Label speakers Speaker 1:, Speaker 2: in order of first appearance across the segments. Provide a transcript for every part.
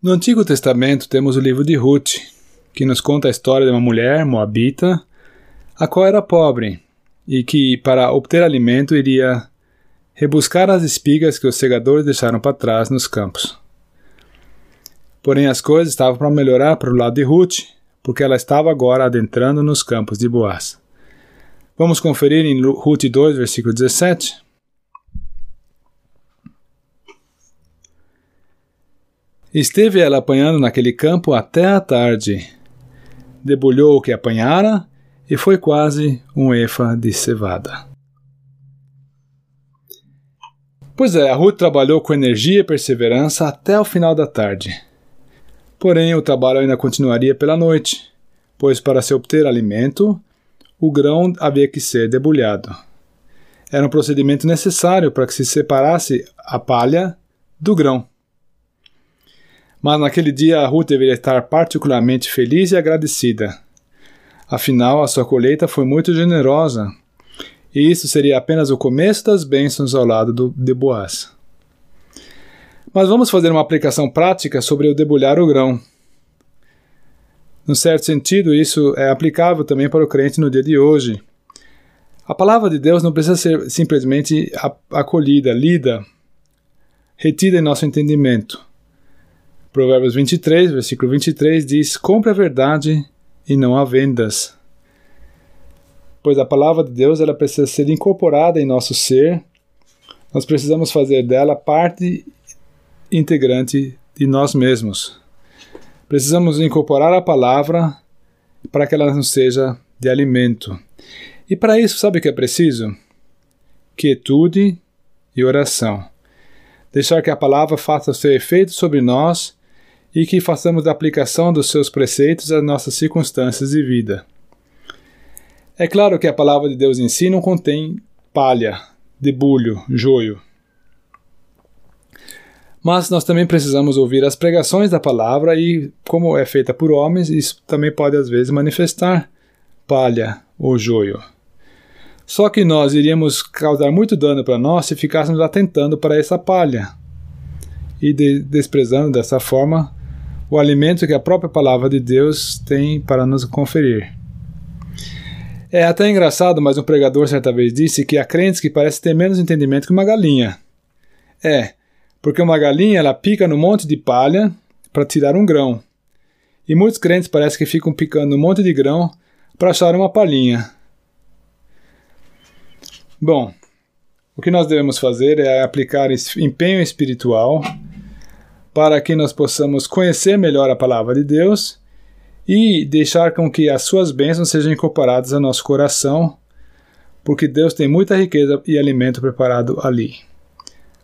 Speaker 1: No Antigo Testamento temos o livro de Ruth, que nos conta a história de uma mulher moabita, a qual era pobre e que, para obter alimento, iria rebuscar as espigas que os segadores deixaram para trás nos campos. Porém, as coisas estavam para melhorar para o lado de Ruth, porque ela estava agora adentrando nos campos de Boaz. Vamos conferir em Ruth 2, versículo 17. Esteve ela apanhando naquele campo até a tarde. Debulhou o que apanhara e foi quase um efa de cevada. Pois é, a Ruth trabalhou com energia e perseverança até o final da tarde. Porém, o trabalho ainda continuaria pela noite, pois para se obter alimento, o grão havia que ser debulhado. Era um procedimento necessário para que se separasse a palha do grão. Mas naquele dia a Ruth deveria estar particularmente feliz e agradecida. Afinal, a sua colheita foi muito generosa, e isso seria apenas o começo das bênçãos ao lado do, de Boaz. Mas vamos fazer uma aplicação prática sobre o debulhar o grão. Num certo sentido, isso é aplicável também para o crente no dia de hoje. A palavra de Deus não precisa ser simplesmente acolhida, lida, retida em nosso entendimento. Provérbios 23, versículo 23 diz: Compre a verdade e não há vendas. Pois a palavra de Deus ela precisa ser incorporada em nosso ser, nós precisamos fazer dela parte integrante de nós mesmos. Precisamos incorporar a palavra para que ela nos seja de alimento. E para isso, sabe o que é preciso? Quietude e oração. Deixar que a palavra faça seu efeito sobre nós e que façamos a aplicação dos seus preceitos às nossas circunstâncias de vida. É claro que a palavra de Deus em si não contém palha, debulho, joio. Mas nós também precisamos ouvir as pregações da palavra e, como é feita por homens, isso também pode às vezes manifestar palha ou joio. Só que nós iríamos causar muito dano para nós se ficássemos atentando para essa palha e de desprezando dessa forma o alimento que a própria palavra de Deus tem para nos conferir. É até engraçado, mas um pregador certa vez disse que há crentes que parecem ter menos entendimento que uma galinha. É, porque uma galinha ela pica no monte de palha para tirar um grão. E muitos crentes parecem que ficam picando um monte de grão para achar uma palhinha. Bom, o que nós devemos fazer é aplicar empenho espiritual para que nós possamos conhecer melhor a palavra de Deus e deixar com que as suas bênçãos sejam incorporadas ao nosso coração, porque Deus tem muita riqueza e alimento preparado ali.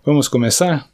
Speaker 1: Vamos começar?